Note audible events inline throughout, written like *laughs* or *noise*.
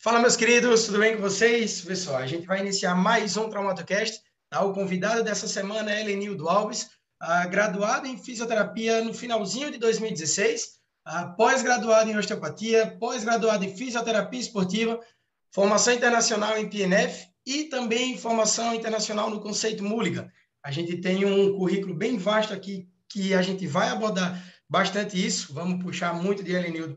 Fala, meus queridos, tudo bem com vocês? Pessoal, a gente vai iniciar mais um Traumatocast. Tá? O convidado dessa semana é Helenildo Alves, graduado em fisioterapia no finalzinho de 2016, pós-graduado em osteopatia, pós-graduado em fisioterapia esportiva, formação internacional em PNF e também formação internacional no conceito Mulligan. A gente tem um currículo bem vasto aqui que a gente vai abordar bastante isso. Vamos puxar muito de Helenildo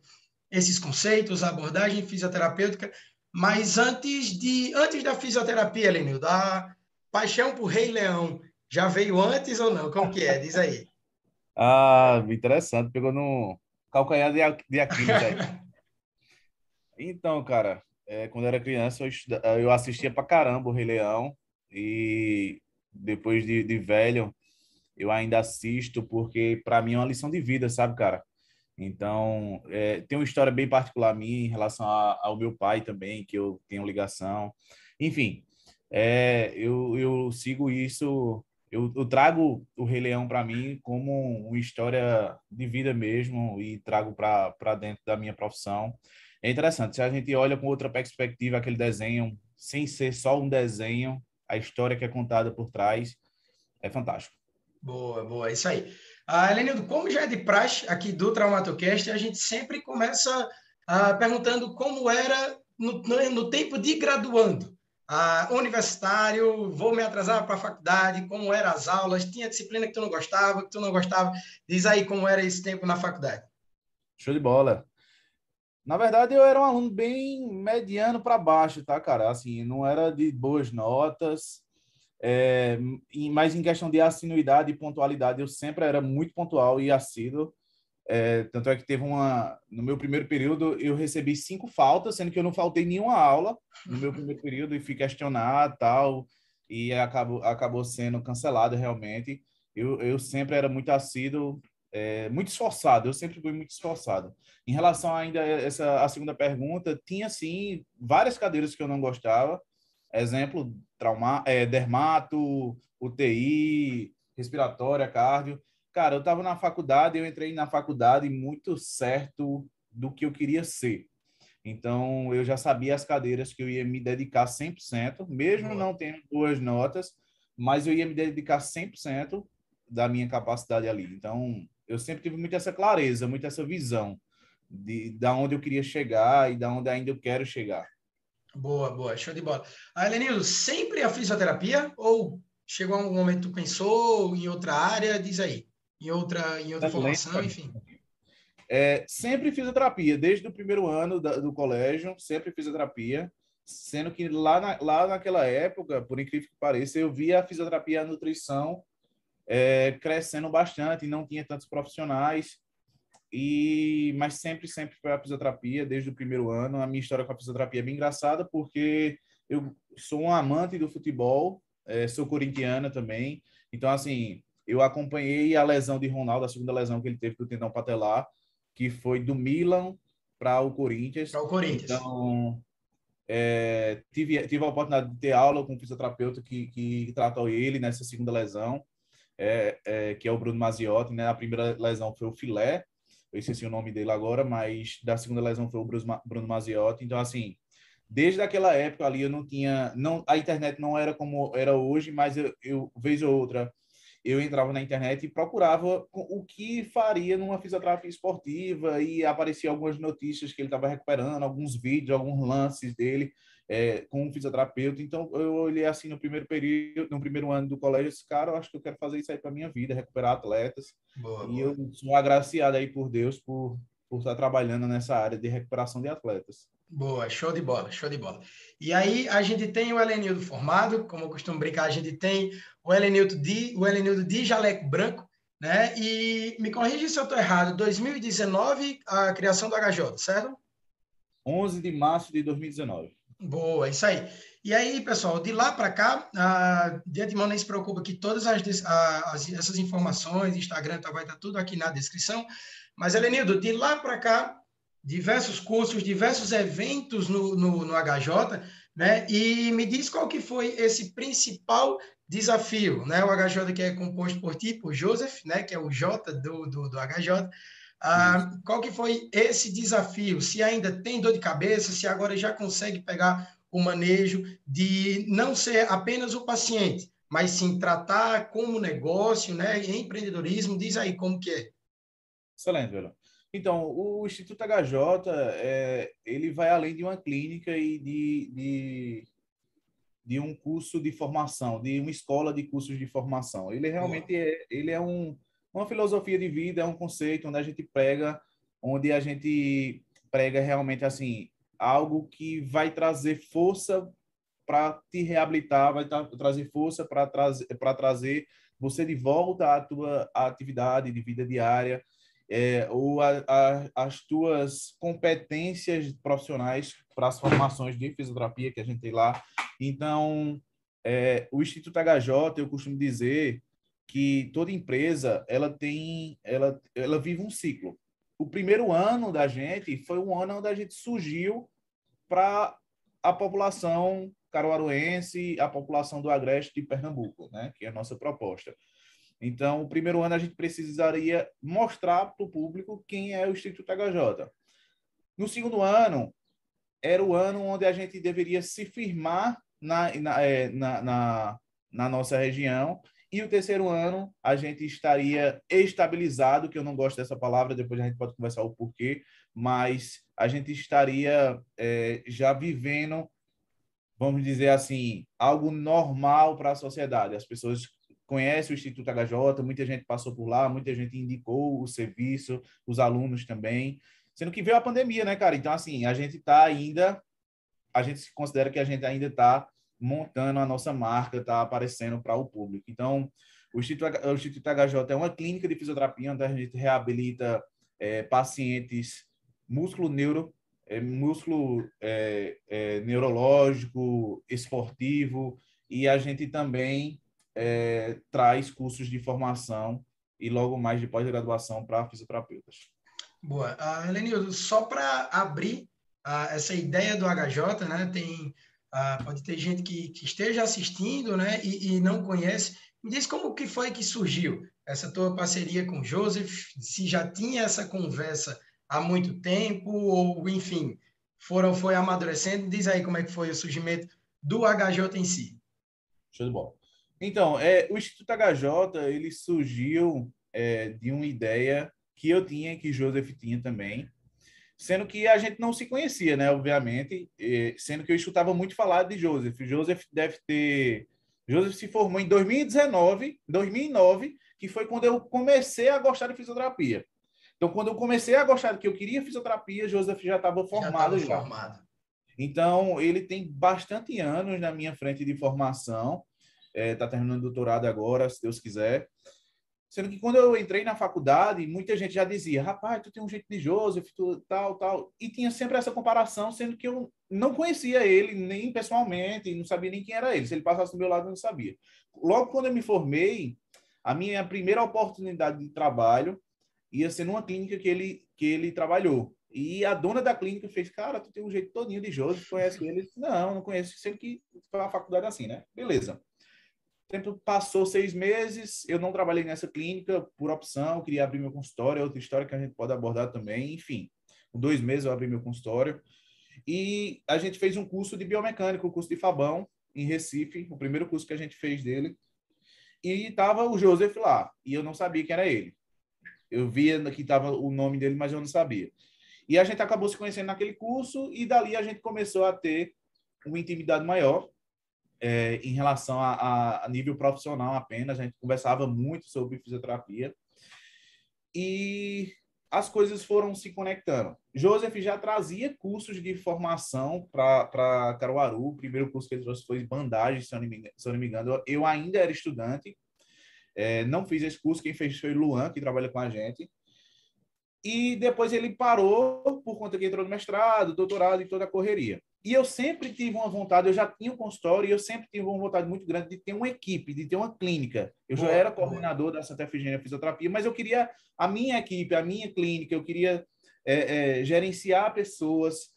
esses conceitos, a abordagem fisioterapêutica. Mas antes de antes da fisioterapia, Lenildo, a paixão por Rei Leão já veio antes ou não? Como que é? Diz aí. *laughs* Ah, interessante. Pegou no calcanhar de, de Aquiles aí. *laughs* então, cara, é, quando eu era criança, eu, eu assistia pra caramba o Rei Leão. E depois de, de velho, eu ainda assisto porque para mim é uma lição de vida, sabe, cara? Então, é, tem uma história bem particular minha em relação a, ao meu pai também, que eu tenho ligação. Enfim, é, eu, eu sigo isso, eu, eu trago o Rei Leão para mim como uma história de vida mesmo e trago para dentro da minha profissão. É interessante, se a gente olha com outra perspectiva aquele desenho, sem ser só um desenho, a história que é contada por trás é fantástico. Boa, boa, é isso aí. Ah, Lenildo, como já é de praxe aqui do Traumatocast, a gente sempre começa ah, perguntando como era no, no, no tempo de graduando. Ah, universitário, vou me atrasar para a faculdade, como eram as aulas, tinha disciplina que tu não gostava, que tu não gostava. Diz aí como era esse tempo na faculdade. Show de bola. Na verdade, eu era um aluno bem mediano para baixo, tá, cara? Assim, não era de boas notas, é, mas em questão de assiduidade e pontualidade, eu sempre era muito pontual e assíduo. É, tanto é que teve uma. No meu primeiro período, eu recebi cinco faltas, sendo que eu não faltei nenhuma aula no meu primeiro período e fui questionar tal, e acabou, acabou sendo cancelado realmente. Eu, eu sempre era muito assíduo, é, muito esforçado, eu sempre fui muito esforçado. Em relação ainda a essa a segunda pergunta, tinha sim várias cadeiras que eu não gostava, Exemplo, trauma, é, dermato, UTI, respiratória, cardio. Cara, eu estava na faculdade, eu entrei na faculdade muito certo do que eu queria ser. Então, eu já sabia as cadeiras que eu ia me dedicar 100%, mesmo Boa. não tendo boas notas, mas eu ia me dedicar 100% da minha capacidade ali. Então, eu sempre tive muito essa clareza, muito essa visão de da onde eu queria chegar e da onde ainda eu quero chegar. Boa, boa, show de bola. Ah, Lenildo, sempre a fisioterapia ou chegou algum momento que tu pensou em outra área? Diz aí, em outra, em outra formação, enfim. É, sempre fisioterapia, desde o primeiro ano da, do colégio, sempre fisioterapia, sendo que lá, na, lá naquela época, por incrível que pareça, eu via a fisioterapia e a nutrição é, crescendo bastante, não tinha tantos profissionais, e mas sempre sempre foi a fisioterapia desde o primeiro ano. A minha história com a fisioterapia é bem engraçada porque eu sou um amante do futebol, é, sou corintiana também. Então assim, eu acompanhei a lesão de Ronaldo, a segunda lesão que ele teve do tendão patelar, que foi do Milan para o Corinthians. Para o Corinthians. Então, é, tive, tive a oportunidade de ter aula com um fisioterapeuta que, que tratou ele nessa segunda lesão, é, é, que é o Bruno Maziotti. Né? A primeira lesão foi o filé, eu esqueci o nome dele agora, mas da segunda lesão foi o Bruno Maziotti. Então, assim, desde aquela época ali eu não tinha, não, a internet não era como era hoje, mas eu, eu vez ou outra eu entrava na internet e procurava o que faria numa fisioterapia esportiva e aparecia algumas notícias que ele estava recuperando, alguns vídeos, alguns lances dele é, com um fisioterapeuta. Então, eu olhei assim no primeiro período, no primeiro ano do colégio, esse cara, eu acho que eu quero fazer isso aí para minha vida, recuperar atletas. Boa, e boa. eu sou agraciado aí por Deus por, por estar trabalhando nessa área de recuperação de atletas. Boa, show de bola, show de bola. E aí a gente tem o Helenildo formado, como eu costumo brincar, a gente tem o Helenildo de, o Helenildo de jaleco branco, né? E me corrija se eu estou errado, 2019 a criação do HJ, certo? 11 de março de 2019. Boa, isso aí. E aí, pessoal, de lá para cá, ah, de antemão nem se preocupa que todas as, as, essas informações, Instagram tá, vai estar tá tudo aqui na descrição. Mas, Helenildo, de lá para cá, diversos cursos, diversos eventos no, no, no, HJ, né? E me diz qual que foi esse principal desafio, né? O HJ que é composto por ti, por Joseph, né? Que é o J do, do, do HJ. Ah, qual que foi esse desafio? Se ainda tem dor de cabeça, se agora já consegue pegar o manejo de não ser apenas o paciente, mas sim tratar como negócio, né, empreendedorismo. Diz aí como que é. Excelente, Velo. Então, o Instituto HJ, é, ele vai além de uma clínica e de, de, de, um curso de formação, de uma escola de cursos de formação. Ele realmente é, ele é um, uma filosofia de vida, é um conceito onde a gente prega, onde a gente prega realmente assim algo que vai trazer força para te reabilitar, vai tra trazer força para trazer para trazer você de volta à tua atividade de vida diária, é, ou a, a, as tuas competências profissionais para as formações de fisioterapia que a gente tem lá. Então, é, o Instituto HJ, eu costumo dizer que toda empresa ela tem ela ela vive um ciclo. O primeiro ano da gente foi um ano onde a gente surgiu para a população caruaruense, a população do Agreste de Pernambuco, né, que é a nossa proposta. Então, o primeiro ano a gente precisaria mostrar para o público quem é o Instituto HJ. No segundo ano, era o ano onde a gente deveria se firmar na, na, é, na, na, na nossa região e o terceiro ano, a gente estaria estabilizado, que eu não gosto dessa palavra, depois a gente pode conversar o porquê, mas a gente estaria é, já vivendo, vamos dizer assim, algo normal para a sociedade. As pessoas conhecem o Instituto HJ, muita gente passou por lá, muita gente indicou o serviço, os alunos também. Sendo que veio a pandemia, né, cara? Então, assim, a gente está ainda, a gente considera que a gente ainda está montando a nossa marca, está aparecendo para o público. Então, o Instituto, o Instituto HJ é uma clínica de fisioterapia onde a gente reabilita é, pacientes músculo-neuro, é, músculo é, é, neurológico, esportivo, e a gente também é, traz cursos de formação e logo mais de pós-graduação para fisioterapeutas. Boa. Uh, Helenildo, só para abrir uh, essa ideia do HJ, né, tem ah, pode ter gente que, que, esteja assistindo né, e, e, não conhece. Me diz como que foi que surgiu essa tua parceria com o Joseph, se já tinha essa conversa há muito tempo, ou enfim, foram, foi amadurecendo. Diz aí como é que foi o surgimento do HJ em si. Show de bola. Então, é, o Instituto HJ ele surgiu é, de uma ideia que eu tinha, que Joseph tinha também, sendo que a gente não se conhecia, né? Obviamente, sendo que eu escutava muito falar de Joseph. Joseph deve ter. Joseph se formou em 2019, 2009, que foi quando eu comecei a gostar de fisioterapia. Então, quando eu comecei a gostar que eu queria fisioterapia, Joseph já estava formado já. formado. Então, ele tem bastante anos na minha frente de formação. Está é, tá terminando o doutorado agora, se Deus quiser. Sendo que quando eu entrei na faculdade, muita gente já dizia, rapaz, tu tem um jeito de Joseph, tu, tal, tal. E tinha sempre essa comparação, sendo que eu não conhecia ele nem pessoalmente, não sabia nem quem era ele. Se ele passasse do meu lado, eu não sabia. Logo quando eu me formei, a minha primeira oportunidade de trabalho ia ser numa clínica que ele, que ele trabalhou. E a dona da clínica fez, cara, tu tem um jeito todinho de Joseph, conhece ele? Não, não conheço, sendo que foi a faculdade assim, né? Beleza tempo passou seis meses, eu não trabalhei nessa clínica por opção, queria abrir meu consultório, é outra história que a gente pode abordar também, enfim. Com dois meses eu abri meu consultório e a gente fez um curso de biomecânica, o curso de Fabão, em Recife, o primeiro curso que a gente fez dele. E estava o Joseph lá, e eu não sabia que era ele. Eu via que estava o nome dele, mas eu não sabia. E a gente acabou se conhecendo naquele curso, e dali a gente começou a ter uma intimidade maior é, em relação a, a, nível profissional apenas, a gente conversava muito sobre fisioterapia e as coisas foram se conectando. Joseph já trazia cursos de formação para Caruaru, o primeiro curso que ele trouxe foi bandagem, se eu não me, se eu não me engano. Eu ainda era estudante, é, não fiz esse curso, quem fez foi Luan, que trabalha com a gente. E depois ele parou por conta que entrou no mestrado, doutorado e toda a correria. E eu sempre tive uma vontade, eu já tinha um consultório e eu sempre tive uma vontade muito grande de ter uma equipe, de ter uma clínica. Eu já era coordenador da Santa Efigênia Fisioterapia, mas eu queria a minha equipe, a minha clínica, eu queria é, é, gerenciar pessoas,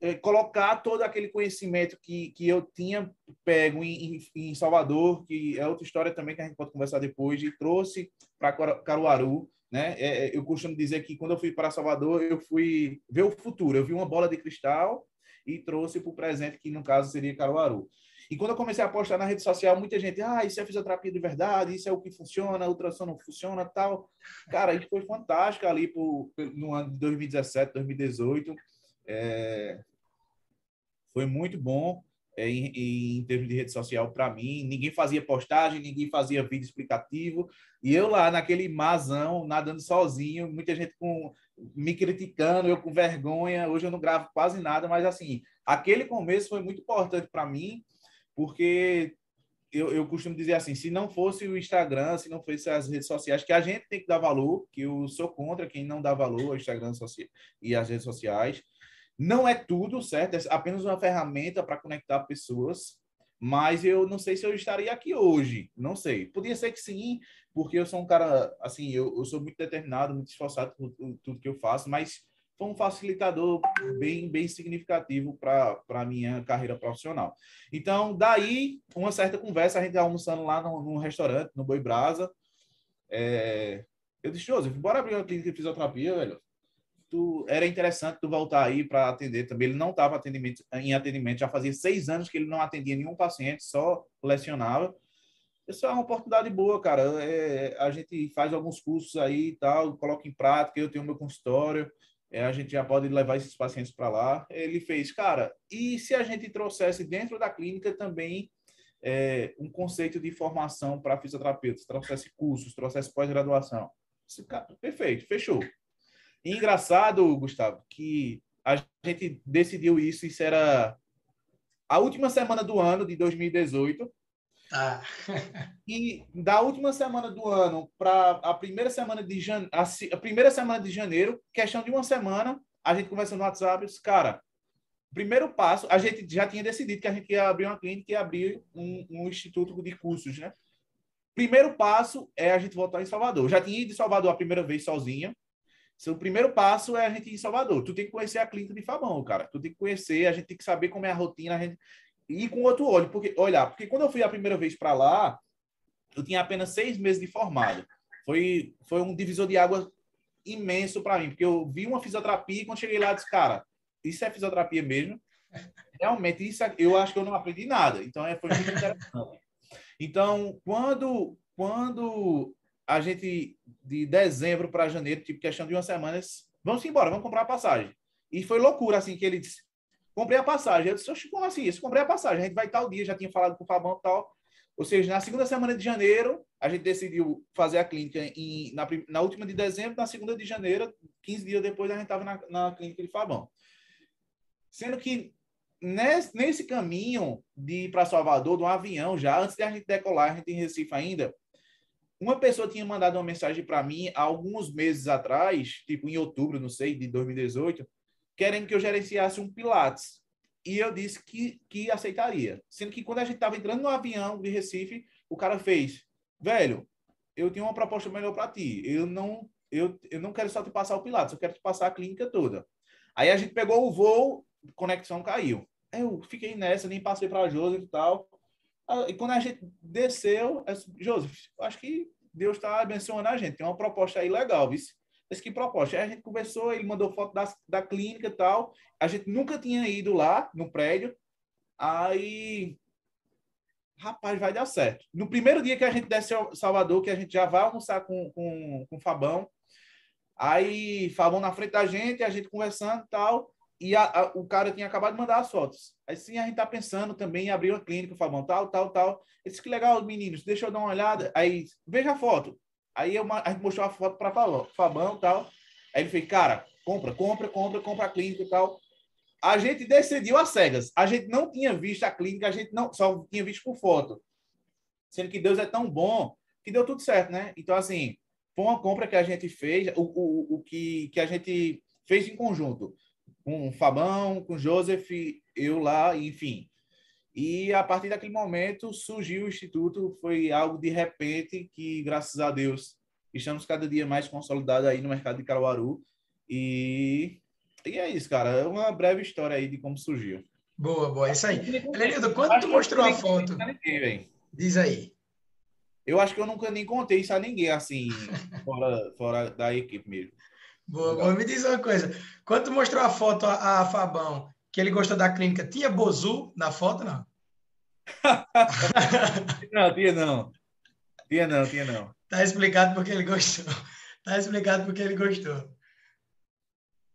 é, colocar todo aquele conhecimento que, que eu tinha pego em, em, em, Salvador, que é outra história também que a gente pode conversar depois, e trouxe para Caruaru. né? É, é, eu costumo dizer que quando eu fui para Salvador, eu fui ver o futuro. Eu vi uma bola de cristal e trouxe para o presente, que no caso seria Caruaru. E quando eu comecei a postar na rede social, muita gente, ah, isso é fisioterapia de verdade, isso é o que funciona, a ultrassom não funciona, tal. Cara, isso foi fantástico ali no ano de 2017, 2018. É... Foi muito bom em, em, termos de rede social para mim. Ninguém fazia postagem, ninguém fazia vídeo explicativo. E eu lá naquele mazão, nadando sozinho, muita gente com, me criticando, eu com vergonha. Hoje eu não gravo quase nada, mas assim, aquele começo foi muito importante para mim, porque eu, eu costumo dizer assim, se não fosse o Instagram, se não fosse as redes sociais, que a gente tem que dar valor, que eu sou contra quem não dá valor ao Instagram e às redes sociais, não é tudo, certo? É apenas uma ferramenta para conectar pessoas, mas eu não sei se eu estaria aqui hoje, não sei. Podia ser que sim, porque eu sou um cara, assim, eu, eu sou muito determinado, muito esforçado por tudo que eu faço, mas foi um facilitador bem, bem significativo para a minha carreira profissional. Então, daí, uma certa conversa, a gente almoçando lá no, no restaurante, no Boi Brasa, é... eu disse, Joseph, bora abrir uma clínica de fisioterapia, velho tu, era interessante tu voltar aí para atender também. Ele não estava em atendimento, já fazia seis anos que ele não atendia nenhum paciente, só lecionava. Isso é uma oportunidade boa, cara. É, a gente faz alguns cursos aí e tal, coloca em prática. Eu tenho meu consultório, é, a gente já pode levar esses pacientes para lá. Ele fez, cara, e se a gente trouxesse dentro da clínica também é, um conceito de formação para fisioterapeutas, trouxesse cursos, trouxesse pós-graduação? Perfeito, fechou. E engraçado, Gustavo, que a gente decidiu isso, isso era a última semana do ano de 2018. Ah. e da última semana do ano para a primeira semana de janeiro, a, primeira semana de janeiro, questão de uma semana, a gente conversando no WhatsApp, disse, cara, primeiro passo, a gente já tinha decidido que a gente ia abrir uma clínica e abrir um, um instituto de cursos, né? Primeiro passo é a gente voltar em Salvador. Já tinha ido em Salvador a primeira vez sozinha, seu primeiro passo é a gente ir em Salvador. Tu tem que conhecer a clínica de Fabão, cara. Tu tem que conhecer, a gente tem que saber como é a rotina, a gente ir com outro olho, porque olhar, porque quando eu fui a primeira vez para lá, eu tinha apenas seis meses de formado. Foi foi um divisor de água imenso para mim, porque eu vi uma fisioterapia e quando cheguei lá disse, cara, isso é fisioterapia mesmo. Realmente isso é, eu acho que eu não aprendi nada. Então é, foi muito interessante. Então, quando quando a gente, de dezembro para janeiro, tipo, questão de semana, vamos embora, vamos comprar a passagem. E foi loucura, assim, que ele disse, comprei a passagem. Eu disse, como assim? Isso, comprei a passagem. A gente vai tal dia, já tinha falado com o Fabão e tal. Ou seja, na segunda semana de janeiro, a gente decidiu fazer a clínica em, na, na última de dezembro, na segunda de janeiro, 15 dias depois, a gente estava na, na clínica de Fabão. Sendo que nesse, nesse caminho de ir para Salvador, de um avião já, antes de a gente decolar, a gente em Recife ainda, uma pessoa tinha mandado uma mensagem para mim há alguns meses atrás, tipo em outubro, não sei, de 2018, querendo que eu gerenciasse um Pilates. E eu disse que, que aceitaria. Sendo que quando a gente estava entrando no avião de Recife, o cara fez: velho, eu tenho uma proposta melhor para ti. Eu não, eu, eu não quero só te passar o Pilates, eu quero te passar a clínica toda. Aí a gente pegou o voo, conexão caiu. Eu fiquei nessa, nem passei para a Joseph e tal. Ah, e quando a gente desceu, Joseph, acho que Deus está abençoando a gente. Tem uma proposta aí legal, viu? Mas que proposta? Aí a gente conversou, ele mandou foto da, da clínica e tal. A gente nunca tinha ido lá no prédio. Aí, rapaz, vai dar certo. No primeiro dia que a gente desce ao Salvador, que a gente já vai almoçar com, com, com o Fabão, aí Fabão na frente da gente, a gente conversando e tal e a, a, o cara tinha acabado de mandar as fotos. Aí sim, a gente tá pensando também em abrir uma clínica, Fabão, tal, tal, tal. Ele que legal, meninos, deixa eu dar uma olhada. Aí, veja a foto. Aí eu, a gente mostrou a foto para Fabão tal. Aí ele fez, cara, compra, compra, compra, compra a clínica e tal. A gente decidiu às cegas. A gente não tinha visto a clínica, a gente não só tinha visto por foto. Sendo que Deus é tão bom que deu tudo certo, né? Então, assim, foi uma compra que a gente fez, o, o, o que, que a gente fez em conjunto com o Fabão, com o Joseph, eu lá, enfim. E a partir daquele momento surgiu o Instituto, foi algo de repente que, graças a Deus, estamos cada dia mais consolidados aí no mercado de Caruaru. E, e é isso, cara. É uma breve história aí de como surgiu. Boa, boa, é isso aí. Elenildo, quando tu mostrou a foto? Diz aí. Eu acho que eu nunca nem contei isso a ninguém, assim, *laughs* fora, fora da equipe mesmo. Boa, boa. Me diz uma coisa. Quando tu mostrou a foto a, a Fabão, que ele gostou da clínica, tinha Bozu na foto, não? *laughs* não, tinha não. Tinha não, tinha não. Tá explicado porque ele gostou. Tá explicado porque ele gostou.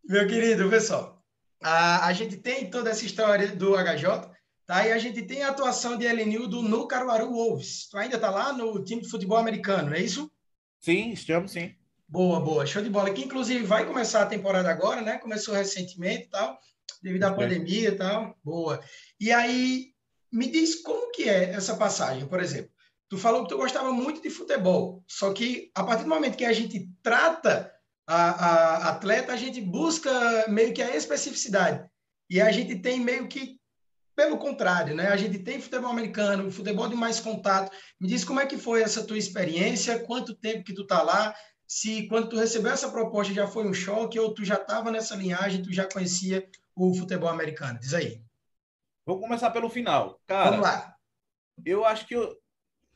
Meu querido, pessoal, a, a gente tem toda essa história do HJ, tá? E a gente tem a atuação de Elenildo no Caruaru Wolves. Tu ainda tá lá no time de futebol americano, não é isso? Sim, estamos sim. Boa, boa. Show de bola. Que inclusive vai começar a temporada agora, né? Começou recentemente e tal, devido à pandemia e tal. Boa. E aí, me diz como que é essa passagem, por exemplo. Tu falou que tu gostava muito de futebol, só que a partir do momento que a gente trata a, a atleta, a gente busca meio que a especificidade. E a gente tem meio que pelo contrário, né? A gente tem futebol americano, futebol de mais contato. Me diz como é que foi essa tua experiência, quanto tempo que tu tá lá, se quando tu recebeu essa proposta já foi um choque ou tu já estava nessa linhagem, tu já conhecia o futebol americano. Diz aí. Vou começar pelo final. Cara, Vamos lá. Eu acho que eu,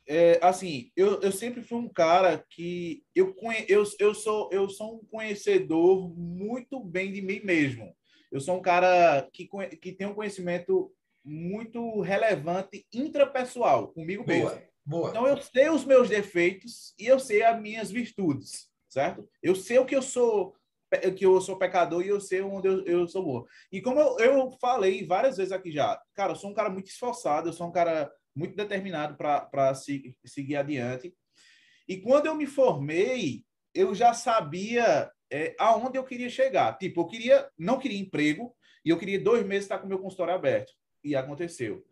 é, assim, eu, eu sempre fui um cara que eu, eu, eu, sou, eu sou um conhecedor muito bem de mim mesmo. Eu sou um cara que, que tem um conhecimento muito relevante intrapessoal comigo boa, mesmo. Boa. Então eu sei os meus defeitos e eu sei as minhas virtudes, certo? Eu sei o que eu sou que eu sou pecador e eu sei onde eu, eu sou bom. E como eu, eu falei várias vezes aqui já, cara, eu sou um cara muito esforçado, eu sou um cara muito determinado para se, seguir adiante. E quando eu me formei, eu já sabia é, aonde eu queria chegar. Tipo, eu queria, não queria emprego e eu queria dois meses estar com meu consultório aberto. E aconteceu.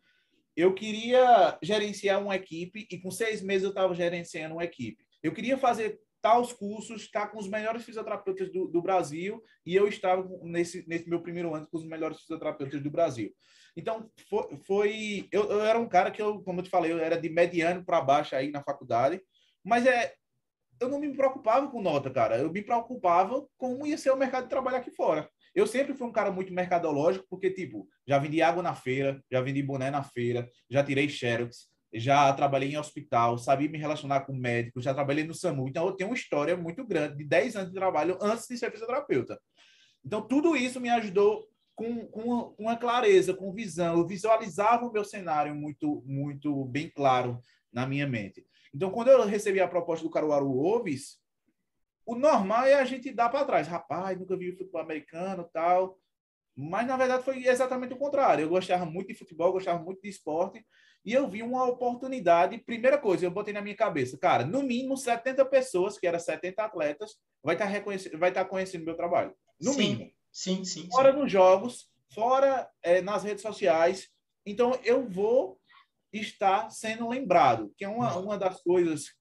Eu queria gerenciar uma equipe e com seis meses eu estava gerenciando uma equipe. Eu queria fazer tais cursos, estar com os melhores fisioterapeutas do, do Brasil e eu estava nesse, nesse meu primeiro ano com os melhores fisioterapeutas do Brasil. Então, foi. foi eu, eu, era um cara que, eu, como eu te falei, eu era de mediano para baixo aí na faculdade, mas é, eu não me preocupava com nota, cara. Eu me preocupava com como ia ser o mercado de trabalho aqui fora. Eu sempre fui um cara muito mercadológico, porque, tipo, já vendi água na feira, já vendi boné na feira, já tirei xerox, já trabalhei em hospital, sabia me relacionar com médicos, já trabalhei no SAMU. Então, eu tenho uma história muito grande de 10 anos de trabalho antes de ser fisioterapeuta. Então, tudo isso me ajudou com, com uma clareza, com visão. Eu visualizava o meu cenário muito, muito bem claro na minha mente. Então, quando eu recebi a proposta do Caruaru Wolves, o normal é a gente dar para trás. Rapaz, nunca vi futebol americano tal. Mas, na verdade, foi exatamente o contrário. Eu gostava muito de futebol, gostava muito de esporte. E eu vi uma oportunidade. Primeira coisa, eu botei na minha cabeça, cara, no mínimo 70 pessoas, que eram 70 atletas, vai estar, reconhecendo, vai estar conhecendo meu trabalho. No sim. mínimo. Sim, sim. Fora sim. nos jogos, fora é, nas redes sociais. Então, eu vou estar sendo lembrado, que é uma, uma das coisas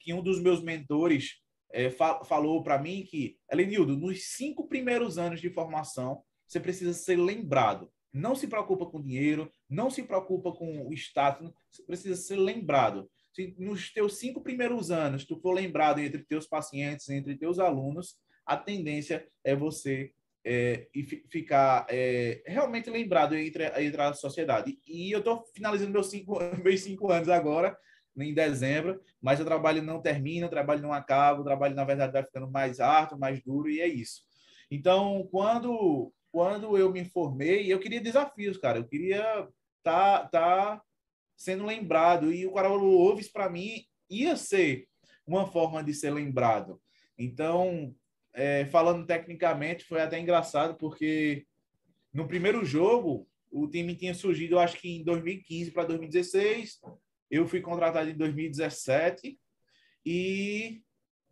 que um dos meus mentores é, fa falou para mim que, Elenildo, nos cinco primeiros anos de formação, você precisa ser lembrado. Não se preocupa com dinheiro, não se preocupa com o status, você precisa ser lembrado. Se nos teus cinco primeiros anos tu for lembrado entre teus pacientes, entre teus alunos, a tendência é você é, e ficar é, realmente lembrado entre, entre a sociedade. E eu estou finalizando meus cinco, *laughs* meus cinco anos agora, em dezembro, mas o trabalho não termina, o trabalho não acaba, o trabalho, na verdade, vai ficando mais árduo, mais duro, e é isso. Então, quando, quando eu me formei, eu queria desafios, cara, eu queria tá, tá sendo lembrado, e o Caruaru Oves, para mim, ia ser uma forma de ser lembrado. Então, é, falando tecnicamente, foi até engraçado, porque no primeiro jogo, o time tinha surgido, eu acho que em 2015 para 2016. Eu fui contratado em 2017 e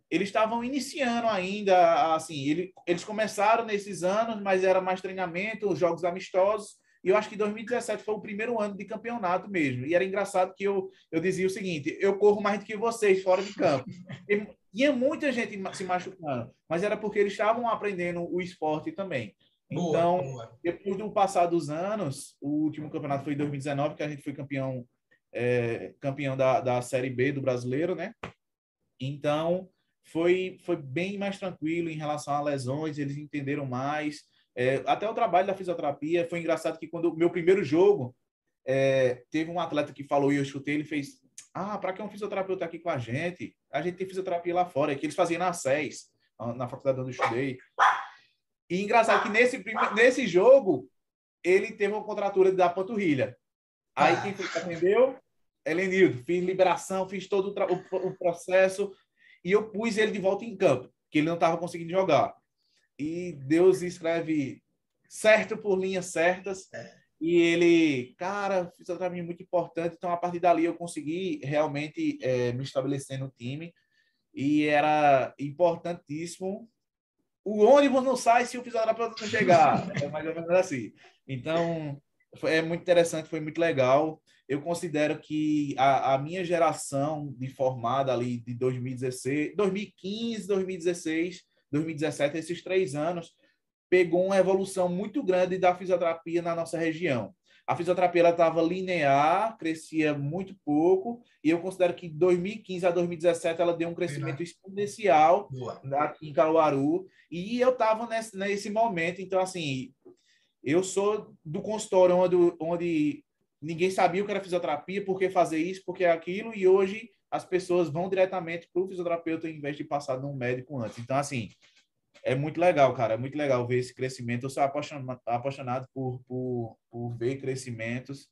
eles estavam iniciando ainda, assim, ele, eles começaram nesses anos, mas era mais treinamento, jogos amistosos, e eu acho que 2017 foi o primeiro ano de campeonato mesmo. E era engraçado que eu, eu dizia o seguinte: eu corro mais do que vocês fora de campo. E, tinha muita gente se machucando, mas era porque eles estavam aprendendo o esporte também. Boa, então, boa. depois do passar dos anos, o último campeonato foi em 2019, que a gente foi campeão, é, campeão da, da Série B do brasileiro, né? Então, foi, foi bem mais tranquilo em relação a lesões, eles entenderam mais. É, até o trabalho da fisioterapia foi engraçado que quando o meu primeiro jogo é, teve um atleta que falou e eu chutei, ele fez ah, para que um fisioterapeuta aqui com a gente? A gente tem fisioterapia lá fora, que eles faziam na SES, na faculdade onde eu estudei. E engraçado que nesse, nesse jogo, ele teve uma contratura da panturrilha. Aí quem foi que atendeu? Helenildo. Fiz liberação, fiz todo o, o, processo e eu pus ele de volta em campo, que ele não estava conseguindo jogar. E Deus escreve certo por linhas certas. É. E ele, cara, fiz um trabalho muito importante. Então, a partir dali, eu consegui realmente é, me estabelecer no time. E era importantíssimo. O ônibus não sai se o fisioterapeuta não chegar. *laughs* É mais ou menos assim. Então, é muito interessante, foi muito legal. Eu considero que a, a minha geração de formada ali de 2016, 2015, 2016, 2017, esses três anos, pegou uma evolução muito grande da fisioterapia na nossa região. A fisioterapia estava linear, crescia muito pouco, e eu considero que de 2015 a 2017 ela deu um crescimento exponencial aqui em Caruaru, e eu estava nesse, nesse momento, então, assim, eu sou do consultório onde, onde ninguém sabia o que era fisioterapia, por que fazer isso, por que aquilo, e hoje as pessoas vão diretamente para o fisioterapeuta em vez de passar num médico antes. Então, assim, é muito legal, cara. É muito legal ver esse crescimento. Eu sou apaixonado, apaixonado por, por, por ver crescimentos.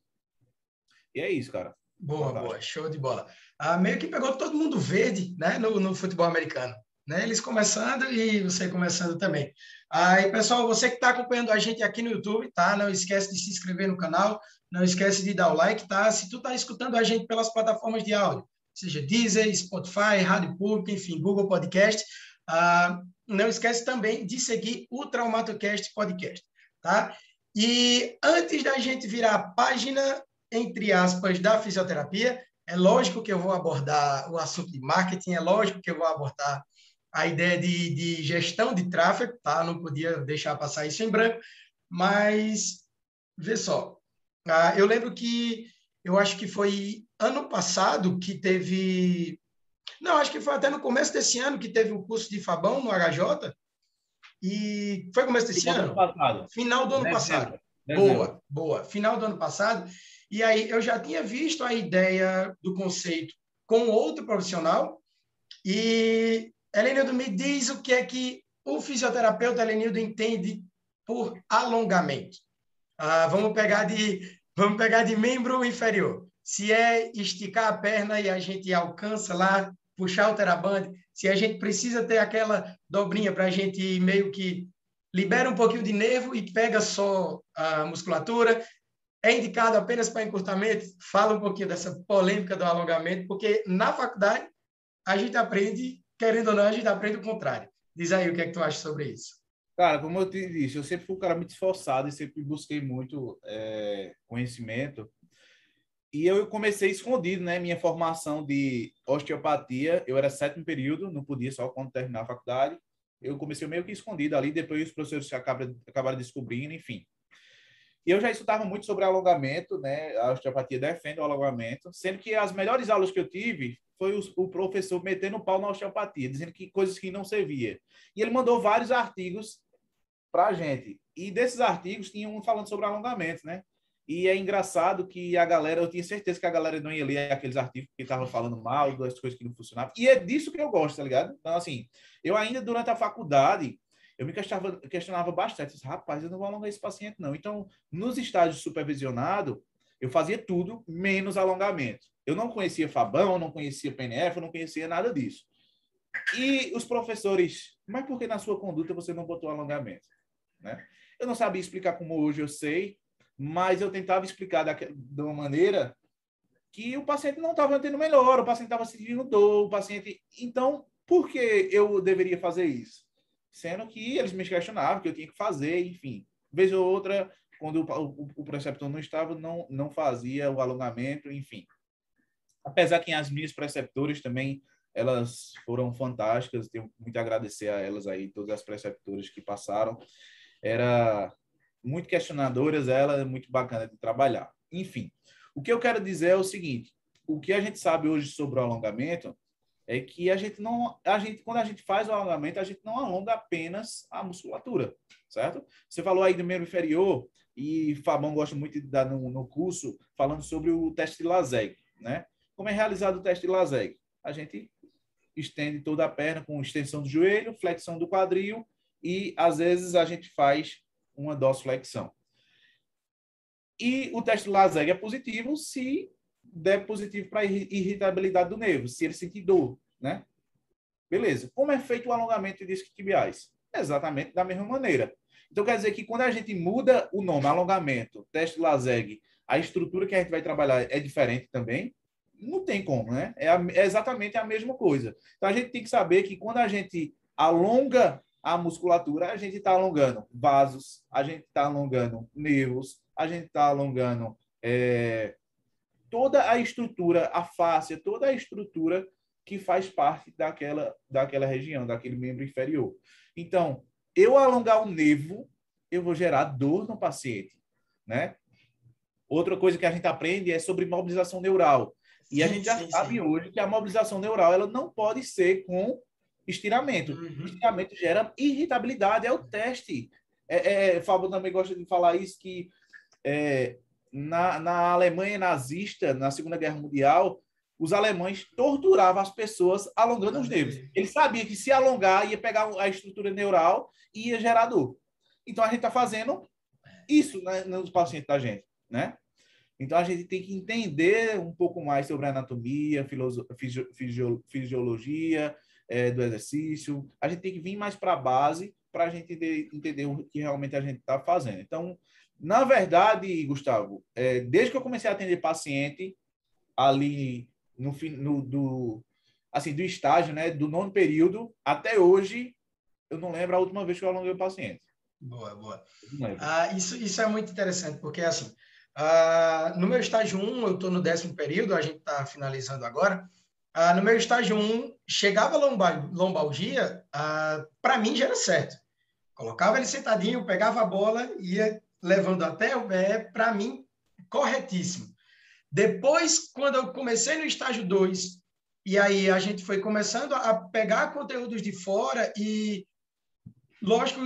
E é isso, cara. Boa, Fantástico. boa. Show de bola. Ah, meio que pegou todo mundo verde né, no, no futebol americano. Né? Eles começando e você começando também. Aí, pessoal, você que está acompanhando a gente aqui no YouTube, tá? Não esquece de se inscrever no canal, não esquece de dar o like, tá? Se tu está escutando a gente pelas plataformas de áudio, seja Deezer, Spotify, Rádio Pública, enfim, Google Podcast, ah, não esquece também de seguir o TraumatoCast Podcast, tá? E antes da gente virar a página, entre aspas, da fisioterapia, é lógico que eu vou abordar o assunto de marketing, é lógico que eu vou abordar a ideia de, de gestão de tráfego, tá? Não podia deixar passar isso em branco, mas vê só, ah, eu lembro que eu acho que foi ano passado que teve não, acho que foi até no começo desse ano que teve o curso de Fabão no HJ. E foi começo desse Final ano? Passado. Final do ano Dezembro. passado. Dezembro. Boa, boa. Final do ano passado. E aí eu já tinha visto a ideia do conceito com outro profissional. E Helenildo me diz o que é que o fisioterapeuta Helenildo entende por alongamento. Ah, vamos pegar de vamos pegar de membro inferior. Se é esticar a perna e a gente alcança lá puxar o teraband, se a gente precisa ter aquela dobrinha para a gente meio que libera um pouquinho de nervo e pega só a musculatura, é indicado apenas para encurtamento? Fala um pouquinho dessa polêmica do alongamento, porque na faculdade a gente aprende, querendo ou não, a gente aprende o contrário. Diz aí o que é que tu acha sobre isso. Cara, como eu te disse, eu sempre fui um cara muito esforçado e sempre busquei muito é, conhecimento e eu comecei escondido, né? Minha formação de osteopatia, eu era sétimo período, não podia só quando terminar a faculdade. Eu comecei meio que escondido ali, depois os professores acabaram, acabaram descobrindo, enfim. E eu já estudava muito sobre alongamento, né? A osteopatia defende o alongamento, sendo que as melhores aulas que eu tive foi o, o professor metendo o pau na osteopatia, dizendo que coisas que não servia. E ele mandou vários artigos para a gente. E desses artigos tinha um falando sobre alongamento, né? E é engraçado que a galera, eu tinha certeza que a galera não ia ler aqueles artigos que estavam falando mal, das coisas que não funcionavam. E é disso que eu gosto, tá ligado? Então, assim, eu ainda durante a faculdade, eu me questionava, questionava bastante. Disse, Rapaz, eu não vou alongar esse paciente, não. Então, nos estágios supervisionado, eu fazia tudo menos alongamento. Eu não conhecia Fabão, não conhecia PNF, eu não conhecia nada disso. E os professores, mas por que na sua conduta você não botou alongamento? Né? Eu não sabia explicar como hoje eu sei, mas eu tentava explicar de uma maneira que o paciente não estava tendo melhor, o paciente estava sentindo dor, o paciente. Então, por que eu deveria fazer isso? Sendo que eles me questionavam que eu tinha que fazer, enfim. Vez ou outra, quando o, o, o preceptor não estava, não, não fazia o alongamento, enfim. Apesar que as minhas preceptoras também, elas foram fantásticas, tenho muito a agradecer a elas aí, todas as preceptoras que passaram. Era muito questionadoras, ela é muito bacana de trabalhar. Enfim, o que eu quero dizer é o seguinte: o que a gente sabe hoje sobre o alongamento é que a gente não, a gente quando a gente faz o alongamento, a gente não alonga apenas a musculatura, certo? Você falou aí do membro inferior e Fabão gosta muito de dar no, no curso falando sobre o teste de Laseg, né? Como é realizado o teste de LASEG? A gente estende toda a perna com extensão do joelho, flexão do quadril e, às vezes, a gente faz uma dorsiflexão. E o teste de LASEG é positivo se der positivo para irritabilidade do nervo, se ele sentir dor, né? Beleza. Como é feito o alongamento de discos tibiais? Exatamente da mesma maneira. Então, quer dizer que quando a gente muda o nome, alongamento, teste LASEG, a estrutura que a gente vai trabalhar é diferente também? Não tem como, né? É, a, é exatamente a mesma coisa. Então, a gente tem que saber que quando a gente alonga a musculatura, a gente está alongando vasos, a gente está alongando nervos, a gente está alongando é, toda a estrutura, a face, toda a estrutura que faz parte daquela, daquela região, daquele membro inferior. Então, eu alongar o nervo, eu vou gerar dor no paciente, né? Outra coisa que a gente aprende é sobre mobilização neural. E sim, a gente já sim, sabe sim. hoje que a mobilização neural ela não pode ser com estiramento. Uhum. Estiramento gera irritabilidade, é o teste. É, é, Fábio também gosta de falar isso, que é, na, na Alemanha nazista, na Segunda Guerra Mundial, os alemães torturavam as pessoas alongando os nervos. Ele sabia que se alongar ia pegar a estrutura neural e ia gerar dor. Então a gente está fazendo isso né, nos pacientes da gente, né? Então a gente tem que entender um pouco mais sobre anatomia, fisiologia é, do exercício. A gente tem que vir mais para a base para a gente entender, entender, o que realmente a gente está fazendo. Então, na verdade, Gustavo, é, desde que eu comecei a atender paciente ali no, no do assim do estágio, né, do nono período até hoje, eu não lembro a última vez que eu alonguei o paciente. Boa, boa. Ah, isso, isso é muito interessante, porque assim, ah, no meu estágio 1, eu estou no décimo período, a gente está finalizando agora. Ah, no meu estágio 1, chegava a lombalgia, ah, para mim já era certo. Colocava ele sentadinho, pegava a bola, ia levando até o pé, para mim, corretíssimo. Depois, quando eu comecei no estágio 2, e aí a gente foi começando a pegar conteúdos de fora e, lógico,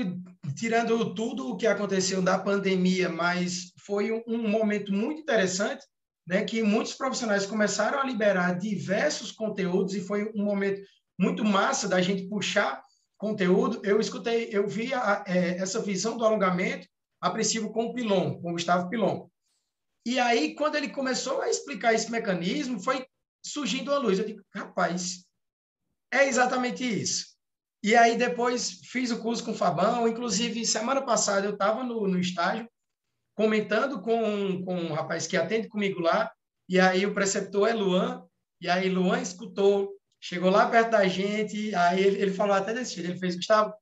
tirando tudo o que aconteceu da pandemia, mas foi um, um momento muito interessante, né, que muitos profissionais começaram a liberar diversos conteúdos e foi um momento muito massa da gente puxar conteúdo. Eu escutei, eu vi a, é, essa visão do alongamento a princípio com o Pilon, com o Gustavo Pilon. E aí, quando ele começou a explicar esse mecanismo, foi surgindo a luz. Eu digo, rapaz, é exatamente isso. E aí, depois, fiz o curso com o Fabão. Inclusive, semana passada, eu estava no, no estágio, comentando com, com um rapaz que atende comigo lá. E aí, o preceptor é Luan. E aí, Luan escutou, chegou lá perto da gente. Aí, ele, ele falou até desse jeito: ele fez, Gustavo,